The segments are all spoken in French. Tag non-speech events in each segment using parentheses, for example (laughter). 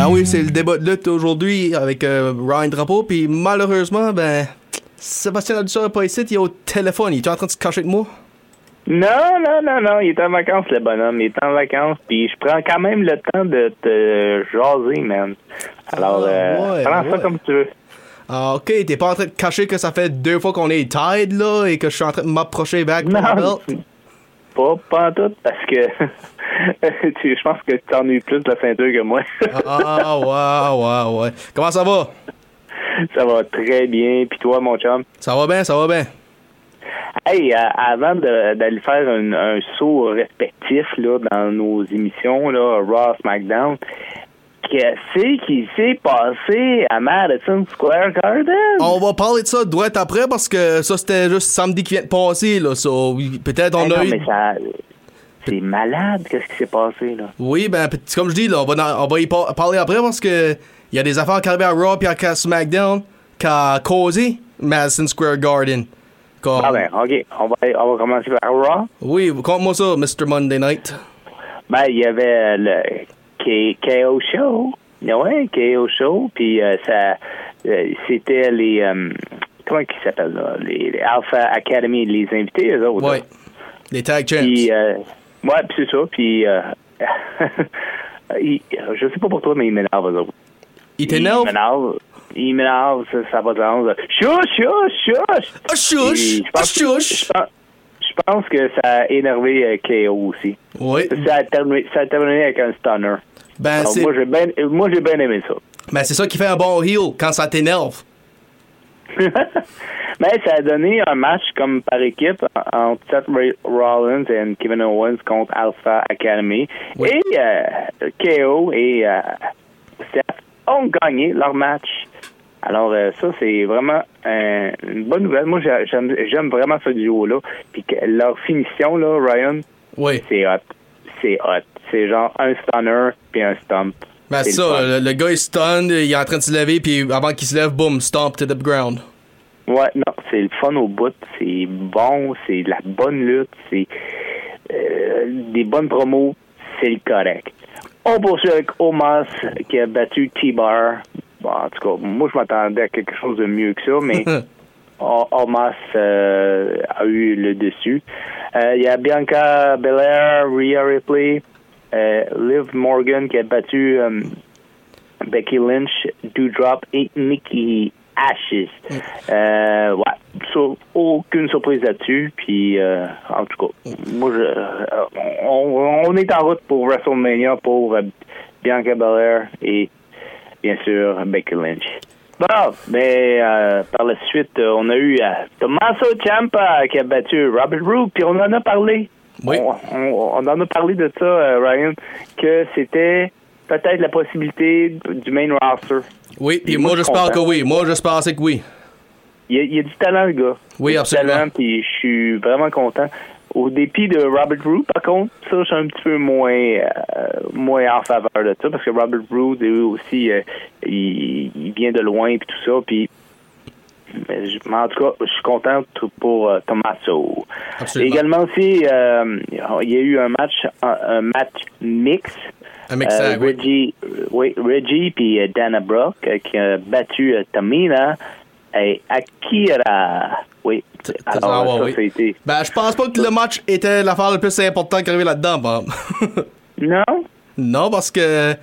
Ben oui, c'est le débat de lutte aujourd'hui avec euh, Ryan Drapeau, puis malheureusement, ben, Sébastien Adusseur n'est pas ici, il est au téléphone. Il est en train de se cacher de moi? Non, non, non, non, il est en vacances, le bonhomme. Il est en vacances, puis je prends quand même le temps de te jaser, man. Alors, Ah, euh, ouais, prends ouais. ça comme tu veux. Ah, ok, t'es pas en train de cacher que ça fait deux fois qu'on est tied, là, et que je suis en train de m'approcher back Non? (laughs) pas, pas en tout, parce que (laughs) tu- je pense que tu eu plus de la ceinture que moi. Ah, ouais, ouais, ouais. Comment ça va? ça va très bien. Puis toi, mon chum? Ça va bien, ça va bien. Hey, euh, avant d'aller faire un, un saut respectif là, dans nos émissions, là, Raw, SmackDown, qu'est-ce qui s'est passé à Madison Square Garden? On va parler de ça droit après parce que ça c'était juste samedi qui vient de passer, là. So, peut-être on Hey, a non, eu. mais ça... C'est malade, qu'est-ce qui s'est passé, là? Oui, ben, comme je dis, là, on va, on va y par- parler après parce que il y a des affaires qui arrivent à Raw puis à SmackDown qui a causé Madison Square Garden. Comme- Ah ben, OK, on va, on va commencer par Raw. Oui, conte-moi ça, Mr. Monday Night. Ben, il y avait le K- KO Show. Ouais, KO Show. Puis euh, ça, euh, c'était les... euh, comment ils s'appellent, là? Les, les Alpha Academy, les invités, eux autres. Ouais. Les tag champs. Puis, euh, ouais, puis c'est ça. Puis, (laughs) il- je sais pas pour toi, mais il m'énerve, eux autres. Il t'énerve? Il m'énerve. Il m'énerve, ça, ça va de sens. Chouch, chouch, chouch! Ah, chouche! Ah, chouche! Je pense, que ça a énervé euh, KO aussi. Oui. Ça a, terminé, ça a terminé avec un stunner. Ben, Alors, moi, j'ai bien aimé ça. ben, c'est ça qui fait un bon heel quand ça t'énerve. Mais (laughs) ça a donné un match comme par équipe en- entre Seth Rollins et Kevin Owens contre Alpha Academy. Oui. Et euh, KO et euh, Seth ont gagné leur match. Alors euh, ça, c'est vraiment euh, une bonne nouvelle. Moi, j'ai- j'aime j'aime vraiment ce duo-là. Puis que leur finition, là, Ryan, Oui. c'est hot. C'est hot. C'est genre un stunner puis un stomp. Ben, ça, le fun. le, le gars il stun, il est en train de se lever, puis avant qu'il se lève, boum, stomp to the ground. Ouais, non, c'est le fun au bout, c'est bon, c'est de la bonne lutte, c'est euh, des bonnes promos, c'est le correct. On poursuit avec Omas qui a battu T-Bar. Bon, en tout cas, moi je m'attendais à quelque chose de mieux que ça, mais (laughs) Omas euh, a eu le dessus. Euh, Il y a Bianca Belair, Rhea Ripley, euh, Liv Morgan qui a battu Becky Lynch, Doudrop et Nikki Ashes. Euh, ouais, aucune surprise là-dessus. Puis, en tout cas, moi, je, on, on est en route pour WrestleMania pour Bianca Belair et bien sûr Becky Lynch. Bon, mais euh, par la suite, euh, on a eu euh, Tommaso Ciampa qui a battu Robert Roode, puis on en a parlé. Oui. On, on- on en a parlé de ça, euh, Ryan, que c'était peut-être la possibilité du main roster. Oui, Et moi moi, je j'espère que oui. Moi j'espère c'est que oui. Il y, a, il y a du talent, le gars. Oui, Il y a du absolument. talent, puis je suis vraiment content. Au dépit de Robert Roode, par contre, ça, je suis un petit peu moins, euh, moins en faveur de ça, parce que Robert Roode, lui aussi, euh, il, il vient de loin, puis tout ça, puis mais en tout cas, je suis content pour euh, Tommaso. Également aussi, euh, il y a eu un match, un, un match mix. Un mix oui. Reggie, oui, Reggie puis Dana Brooke euh, qui a battu Tamina et Akira. Oui. Alors, Ah, ouais, ça, oui. Ben, je pense pas que le match était l'affaire la plus importante qui arrivait là-dedans, Bob. Non? non, parce que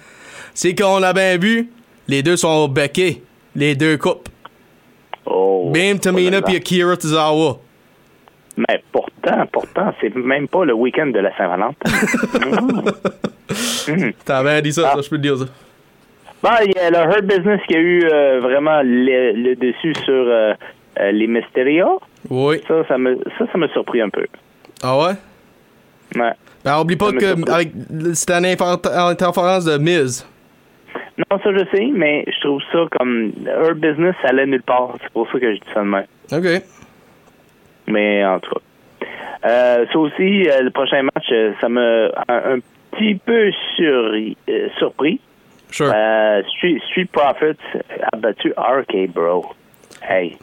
c'est qu'on a bien vu, les deux sont beckés. Les deux coupes. Oh. Bim, Tamina Oh puis. Akira Tozawa. Mais pourtant, pourtant, c'est même pas le week-end de la Saint-Valentin. Mhm. T'as bien dit ça, Ah. ça, je peux te dire ça. Bon, il y a le Hurt Business qui a eu euh, vraiment le, le dessus sur euh, euh, les Mysterio. Oui. Ça, ça me, ça, ça m'a surpris un peu. Ah ouais? Ouais. Ben, oublie pas Ça que avec c'était une interférence de Miz. Non, ça, je sais, mais je trouve ça comme. Her business, ça allait nulle part. C'est pour ça que je dis ça de même. OK. Mais en tout cas. Euh, ça aussi, euh, le prochain match, ça m'a un, un petit peu euh, surpris. Sure. Euh, Street, Street Profits a battu RK Bro. Hey,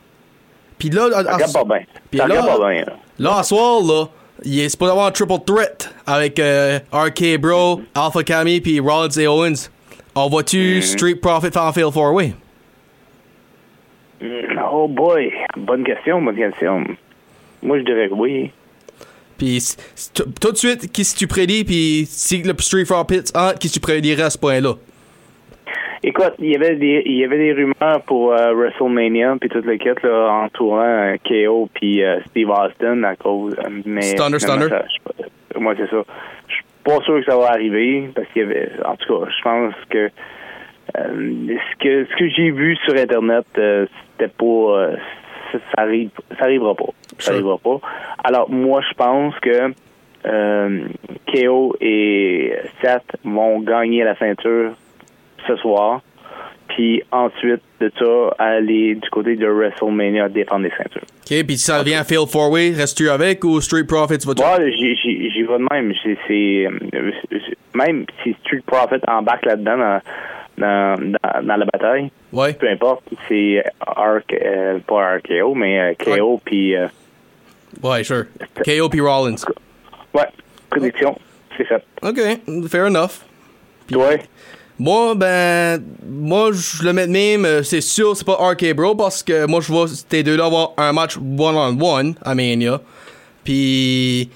Puis là, regarde pas bien. Puis Ça là- regarde pas bien. là. à soir, là, il est supposé avoir un triple threat avec euh, RK Bro, Alpha Kami, puis Rollins et Owens. On voit-tu Street Profit faire fail four way? Mm, Oh boy, bonne question, bonne question. Moi, je dirais que oui. Puis tout de suite, qu'est-ce que tu prédis? Puis si le Street Profits, hein, qu'est-ce que tu prédirais à ce point-là? Écoute, il y avait des il y avait des rumeurs pour euh, WrestleMania puis toute kit là entourant euh, KO puis euh, Steve Austin à cause mais Stunner, ça- je moi c'est ça. Je suis pas sûr que ça va arriver parce qu'il y avait en tout cas, je pense que ce que ce que j'ai vu sur internet c'était pas ça, ça arrive ça arrivera pas. Ça Sure. arrivera pas. Alors moi je pense que KO et Seth vont gagner la ceinture ce soir. Puis ensuite de ça, aller du côté de WrestleMania défendre les ceintures. OK, puis ça devient un fail four way, restes-tu avec ou Street Profits va-tu? Moi, j'y vais de même. C'est- c'est, euh, même si Street Profit embarque là-dedans dans, dans, dans, dans la bataille, Ouais. peu importe, c'est RK, euh, pas RKO, mais euh, KO puis euh, Ouais, sure. KO puis Rollins. ouais, prédiction, c'est fait. OK, fair enough. Ouais. Moi, ben, moi, je le mets de même, euh, c'est sûr, c'est pas RK Bro, parce que moi, je vois ces deux-là avoir un match one-on-one à Mania. Puis,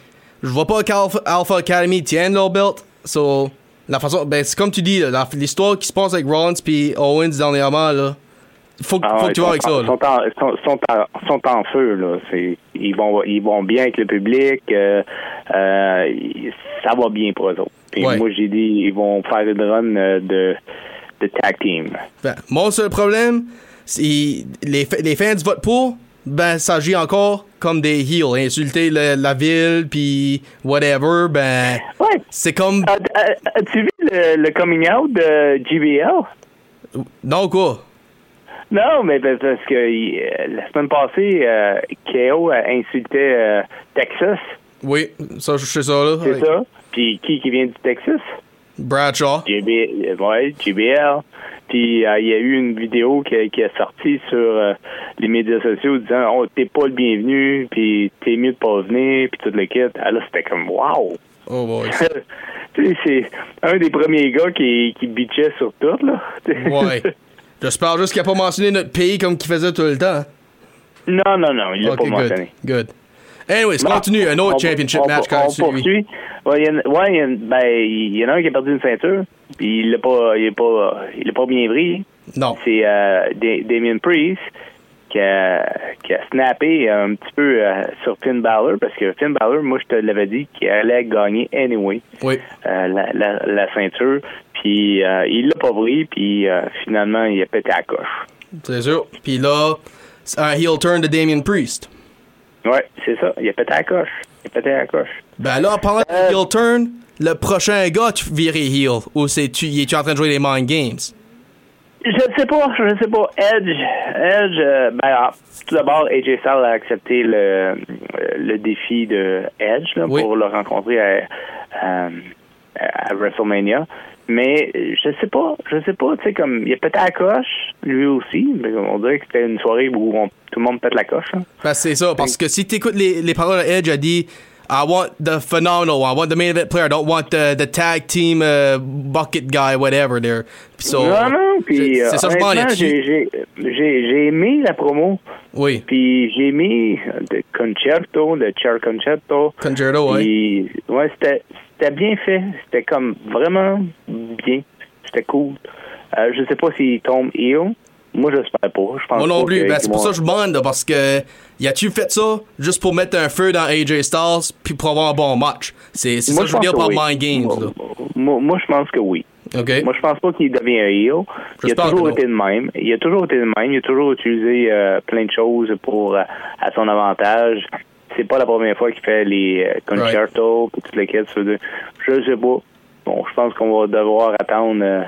je vois pas qu'Alpha Alpha Academy tienne leur belt. So, la façon, ben, c'est comme tu dis, l'histoire qui se passe avec Rollins puis Owens dernièrement, là, faut, que- Ah faut que tu vas avec ça, là. sont en, sont, sont en, sont en feu là. Ils vont, ils vont bien avec le public. euh, euh, ils- ça va bien pour eux autres. Puis Ouais. moi j'ai dit ils vont faire une run euh, de, de tag team. Ben, mon seul problème, c'est les, les fans du vote pour, ben, ça agit encore comme des heels. Insulter le- la ville, puis whatever, ben, Ouais. c'est comme... As- as- As-tu vu le, le coming out de GBL? Non, quoi? Non, mais parce que euh, la semaine passée, euh, KO a insulté euh, Texas, Oui, ça, je sais ça, là. c'est ça. Puis qui qui vient du Texas? Bradshaw. JB, ouais, JBL. Puis euh, il y a eu une vidéo qui, qui est sortie sur euh, les médias sociaux disant oh t'es pas le bienvenu, puis t'es mieux de pas venir, puis tout le kit. Ah là c'était comme wow. Oh boy. (laughs) tu sais c'est un des premiers gars qui qui bitchait sur tout là. (laughs) Ouais. J'espère juste qu'il a pas mentionné notre pays comme qu'il faisait tout le temps. non non non, il l'a pas good. mentionné. Good. Anyways, Bon, continue. Un autre on- championship on- match on, quand on celui. poursuit. Ouais, il y en a- ouais, il y en- ben, il y en a un qui a perdu une ceinture, puis il l'a pas, il est pas, il est pas bien pris. Non. C'est euh, Da- Damien Priest qui a, qui a snappé un petit peu euh, sur Finn Balor parce que Finn Balor, moi je te l'avais dit qu'il allait gagner anyway Oui. euh, la, la, la ceinture. Puis euh, il l'a pas pris, puis euh, finalement il a pété à la coche. C'est sûr. Puis là, c'est un heel turn de Damien Priest. Ouais, c'est ça. Il a pété à la coche. Il a pété à la coche. Ben là, en parlant de Euh, heel turn, le prochain gars, tu virais heel. Ou c'est-tu, il est-tu en train de jouer les mind games? Je ne sais pas, je ne sais pas. Edge, Edge, euh, ben, ah, tout d'abord, AJ Styles a accepté le, euh, le défi de Edge là, Oui. pour le rencontrer à, à- à WrestleMania. Mais je sais pas, je sais pas, tu sais, comme il a pété la coche, lui aussi. Mais on dirait que c'était une soirée où on- tout le monde pète la coche. hein. Ben, c'est ça, parce que si t'écoutes les, les paroles d'Edge, a dit I want the phenomenal, I want the main event player, I don't want the, the tag team uh, bucket guy, whatever there. So, non, non, puis c'est- euh, ai j'ai j'ai- j'ai aimé la promo. Oui, Puis j'ai mis de concerto, de chair concerto. Concerto. Puis, ouais, c'était c'était bien fait. C'était comme vraiment bien. C'était cool. Euh, je sais pas s'il tombe heel. Moi, j'espère pas. Je pense Moi non pas plus. Ben, c'est pour ça que je demande, là, parce que y a-tu fait ça juste pour mettre un feu dans AJ Styles puis pour avoir un bon match? C'est ça que je veux dire par oui. mind games, Moi, là. moi, moi, je pense que oui. Moi, je pense pas qu'il devient un heel. Il a toujours été de même. Il a toujours été de même. Il a toujours utilisé euh, plein de choses pour euh, à son avantage. C'est pas la première fois qu'il fait les euh, concertos et toutes les quêtes. Je sais pas. Bon, je pense qu'on va devoir attendre euh,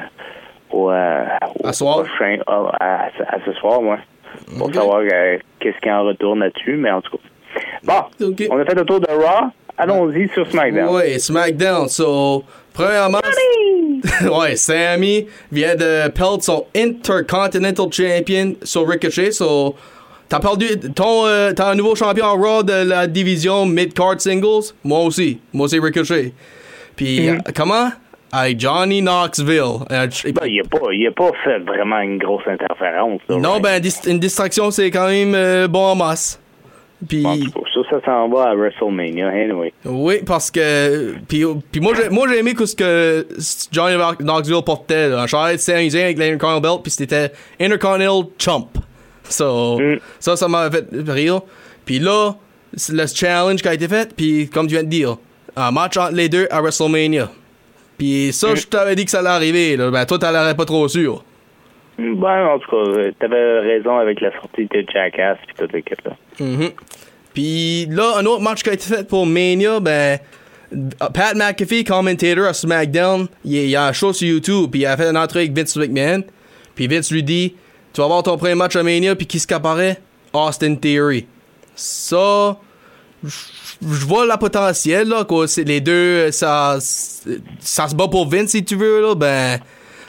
au, euh, au À soir? prochain- à, à- à ce soir, moi, pour savoir euh, qu'est-ce qui en retourne là-dessus. Mais en tout cas, bon, on a fait le tour de Raw. Allons-y sur SmackDown. Ouais, SmackDown. So, premièrement, (laughs) ouais, Sammy vient de perdre son Intercontinental Champion sur Ricochet. So, t'as perdu ton, euh, t'as un nouveau champion en Raw de la division Mid-Card Singles? Moi aussi. Moi, c'est Ricochet. Puis, Mhm. euh, comment? Avec Johnny Knoxville. Euh, Ben, il a pas, il a pas fait vraiment une grosse interférence. là, non, right? ben, dis- une distraction, c'est quand même euh, bon en masse. Puis, cas, ça, ça s'en va à WrestleMania, anyway. Oui, parce que. Puis, puis moi, j'ai, moi, j'ai aimé que ce que Johnny Knoxville portait. Là. Un chandail de Saint-Usien avec l'Intercontinental Belt, puis c'était Intercontinental Chump. So, Mm. Ça, ça m'a fait rire. Puis là, le challenge qui a été fait, puis comme tu viens de dire, un match entre les deux à WrestleMania. Puis ça, je t'avais dit que ça allait arriver. Là. Ben, toi, t'allais pas trop sûr. Ben, en tout cas, euh, t'avais raison avec la sortie de Jackass pis toute l'équipe, là. Mhm. Puis là, un autre match qui a été fait pour Mania, ben, Pat McAfee, commentator à SmackDown, il, il y a un show sur YouTube, puis il a fait une entrée avec Vince McMahon. Puis Vince lui dit Tu vas avoir ton premier match à Mania, puis qui ce qui apparaît Austin Theory. Ça, je vois la potentiel, là, que c'est les deux, ça, ça se bat pour Vince, si tu veux, là, ben,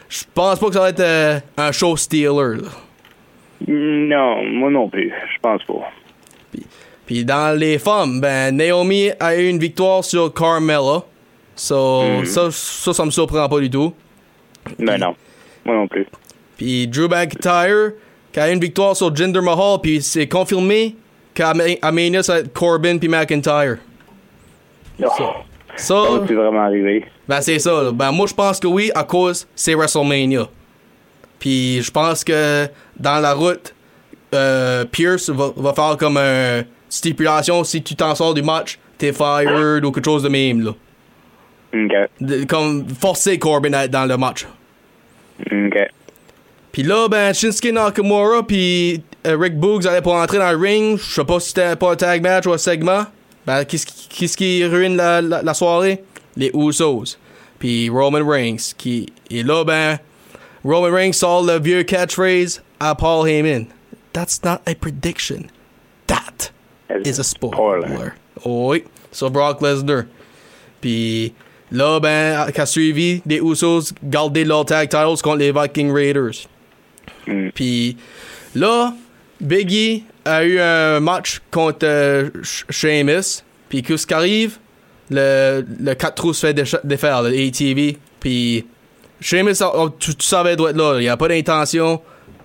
je pense pas que ça va être euh, un show stealer, là. Non, moi non plus. Je pense pas. Puis dans les femmes, ben Naomi a eu une victoire sur Carmella. So, ça, ça, ça me surprend pas du tout. Ben non. Moi non plus. Puis Drew McIntyre qui a une victoire sur Jinder Mahal. Puis c'est confirmé Mania, ça va être Corbin puis McIntyre. Oh, Ça, ça? Vraiment arriver? ben c'est ça. là. Ben moi, je pense que oui, à cause c'est WrestleMania. Puis je pense que dans la route, euh, Pierce va, va faire comme une stipulation si tu t'en sors du match, t'es fired ou quelque chose de même là. OK. De- comme forcer Corbin à être dans le match. OK. Puis là, ben, Shinsuke Nakamura puis euh, Rick Boogs allaient pour entrer dans le ring. Je sais pas si c'était pas un tag match ou un segment. Ben, qu'est-ce qui, qui ruine la, la, la soirée? Les Usos. Puis Roman Reigns. Qui, et là, ben, Roman Reigns sort le vieux catchphrase à Paul Heyman. That's not a prediction. That is a spoiler. Oui, sur Brock Lesnar. Puis là, ben, qu'a suivi, les Usos gardaient leur tag titles contre les Viking Raiders. Mm. Puis là, Biggie a eu un match contre euh, Sheamus. Puis qu'est-ce qui arrive? Le, le 4 trous se fait décha- défaire, le ATV. Puis Sheamus, oh, tu, tu savais doit être là. Il n'y a pas d'intention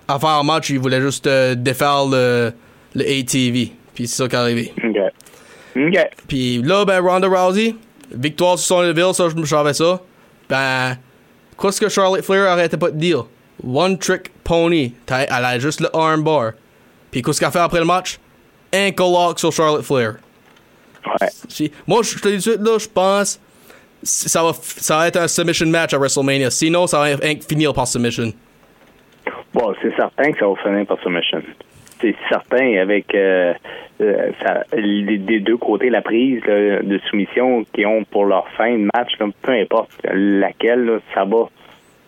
à faire un match. Il voulait juste euh, défaire le, le ATV. Puis c'est ça qui est arrivé. OK. OK. Puis là, ben, Ronda Rousey, victoire sur level, ça, je me savais ça. Ben, qu'est-ce que Charlotte Flair arrêtait pas de dire? One trick pony. Elle a juste le armbar. Puis qu'est-ce qu'elle fait après le match? Ankle lock sur Charlotte Flair. Ouais. Moi, je te dis tout de suite, là, je pense ça va, ça va être un submission match à WrestleMania. Sinon, ça va in- finir par submission. Bon, c'est certain que ça va finir par submission. C'est certain avec euh, euh, ça, les- des deux côtés la prise là, de soumission qu'ils ont pour leur fin de match, là, peu importe laquelle, là, ça va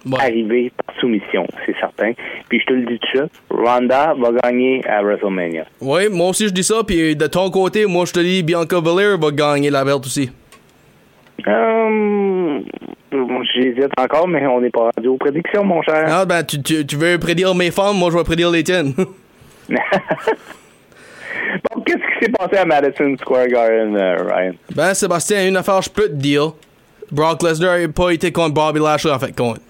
Ouais. arriver par soumission, c'est certain. Puis je te le dis tout de suite, Ronda va gagner à WrestleMania. Oui, moi aussi je dis ça. Puis de ton côté, moi je te dis Bianca Belair va gagner la belt aussi. Euh, J'hésite encore, mais on n'est pas rendu aux prédictions, mon cher. Ah, ben, tu, tu, tu veux prédire mes femmes, moi je vais prédire les tiennes. (laughs) (laughs) bon, qu'est-ce qui s'est passé à Madison Square Garden, euh, Ryan? Ben, Sébastien, une affaire, je peux te dire. Brock Lesnar n'a pas été contre Bobby Lashley, en fait, contre.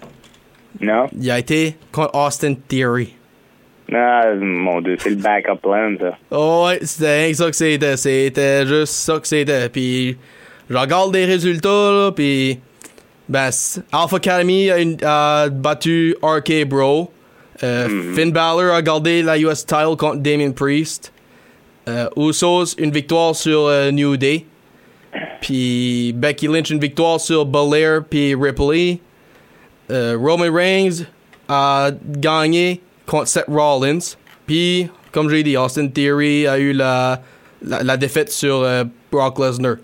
Non? Il a été contre Austin Theory. Ah, mon Dieu, c'est le backup plan, ça. Oh, ouais, c'était ça que c'était. C'était juste ça que c'était. Puis, je regarde les résultats, là, puis. Ben, Alpha Academy a, une- a battu RK Bro. Euh, Finn Balor a gardé la US title contre Damien Priest. Euh, Usos, une victoire sur euh, New Day. Puis Becky Lynch, une victoire sur Belair puis Ripley. Euh, Roman Reigns a gagné contre Seth Rollins. Puis, comme j'ai dit, Austin Theory a eu la, la, la défaite sur euh, Brock Lesnar.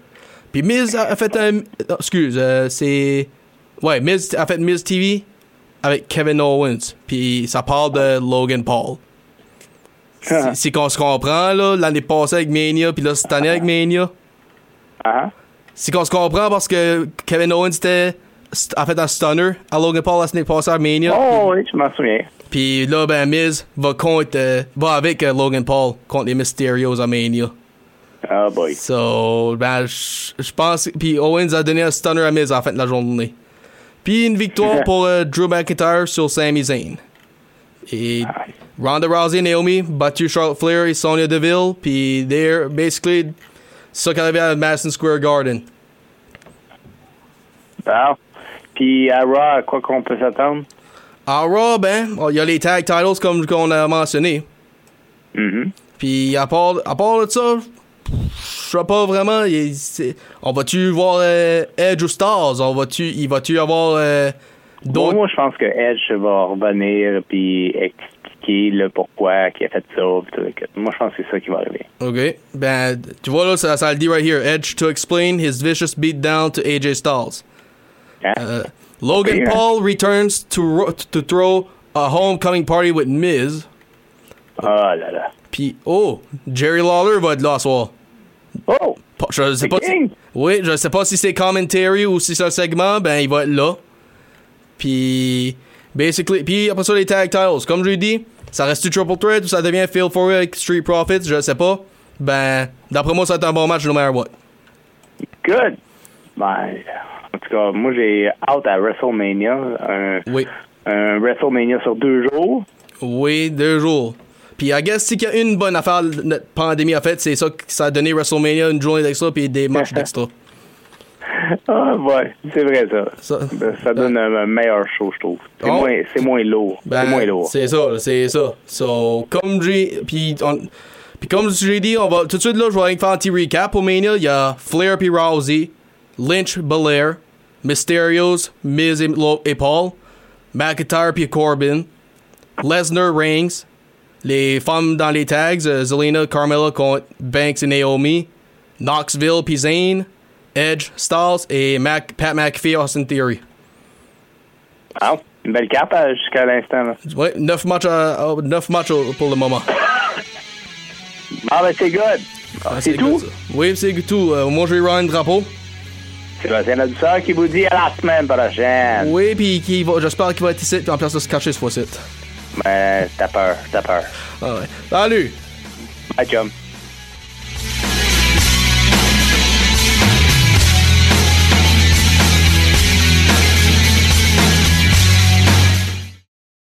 Puis Miz a, fait un... non, excuse, euh, c'est... Ouais, Miz a fait Miz TV avec Kevin Owens. Puis ça parle de Logan Paul. C'est c'est qu'on se comprend, là, l'année passée avec Mania, puis là, cette année avec Mania. Ah, C'est qu'on se comprend parce que Kevin Owens était a fait un stunner à Logan Paul la semaine passée à Mania. Oh oui, je m'en souviens. Puis là, ben, Miz va contre, euh, va avec euh, Logan Paul contre les Mysterios à Mania. Ah boy. So, ben, je pense. Puis Owens a donné un stunner à Miz en fin de la journée. Puis une victoire pour euh, Drew McIntyre sur Sami Zayn. Et Ronda Rousey et Naomi battu Charlotte Flair et Sonya Deville. Puis they're basically ça qui arrivait à Madison Square Garden. Bon. Puis à Raw, à quoi qu'on peut s'attendre? À Raw, ben, il y a les tag titles comme qu'on a mentionné. Mhm. Puis à part, à part de ça, je sais pas vraiment. il- on va-tu voir euh, Edge ou Stars? On va-tu, il va-tu avoir euh, Bon, d'autres? moi, je pense que Edge va revenir puis expliquer le pourquoi qu'il a fait ça. Moi, je pense que c'est ça qui va arriver. Ok. Ben, tu vois là, ça, ça le dit right here. Edge to explain his vicious beatdown to AJ Styles. Uh, Logan hein. Paul returns to, ro- to throw a homecoming party with Miz. Ah là là. Puis, oh, Jerry Lawler va être là ce soir. Oh! Je sais pas si, oui, je sais pas si c'est commentary ou si c'est un segment, ben il va être là. Puis basically, puis après ça les tag titles, comme je l'ai dit, ça reste du triple threat ou ça devient Feel for It avec Street Profits, je sais pas. Ben d'après moi ça va être un bon match no matter what. Good! Ben, en tout cas, moi, j'ai hâte à WrestleMania. Un, Oui. un WrestleMania sur deux jours. Oui, deux jours. Puis I guess si qu'il y a une bonne affaire notre pandémie a fait, c'est ça que ça a donné WrestleMania une journée d'extra puis des matchs (laughs) d'extra. Ah, ouais, c'est vrai, ça. Ça- Ça, donne un, un meilleur show, je trouve. C'est Oh. moins, c'est moins lourd. Ben, c'est moins lourd. C'est ça, c'est ça. So, comme j'ai. Puis, comme j'ai dit, on va tout de suite là, je vais faire un petit recap au Mania. Il y a Flair puis Rousey, Lynch, Belair, Mysterios, Miz et, Paul, McIntyre puis Corbin, Lesnar, Reigns, les femmes dans les tags, euh, Zelina, Carmella contre Banks et Naomi, Knoxville puis Zayn, Edge, Styles et Mac, Pat McAfee, Austin Theory. Ah, une belle carte euh, jusqu'à l'instant. Ouais, 9 matchs, à- neuf matchs pour le moment. Ah, ben, c'est good. Ah, c'est tout? ça. Oui, c'est tout. Euh, moi, je vais rendre un drapeau. C'est Sébastien Adussard qui vous dit à la semaine prochaine. Oui, puis qui va, j'espère qu'il va être ici en place de se cacher ce fois-ci. Ben, t'as peur, t'as peur. Ah ouais. Salut! Bye, chum.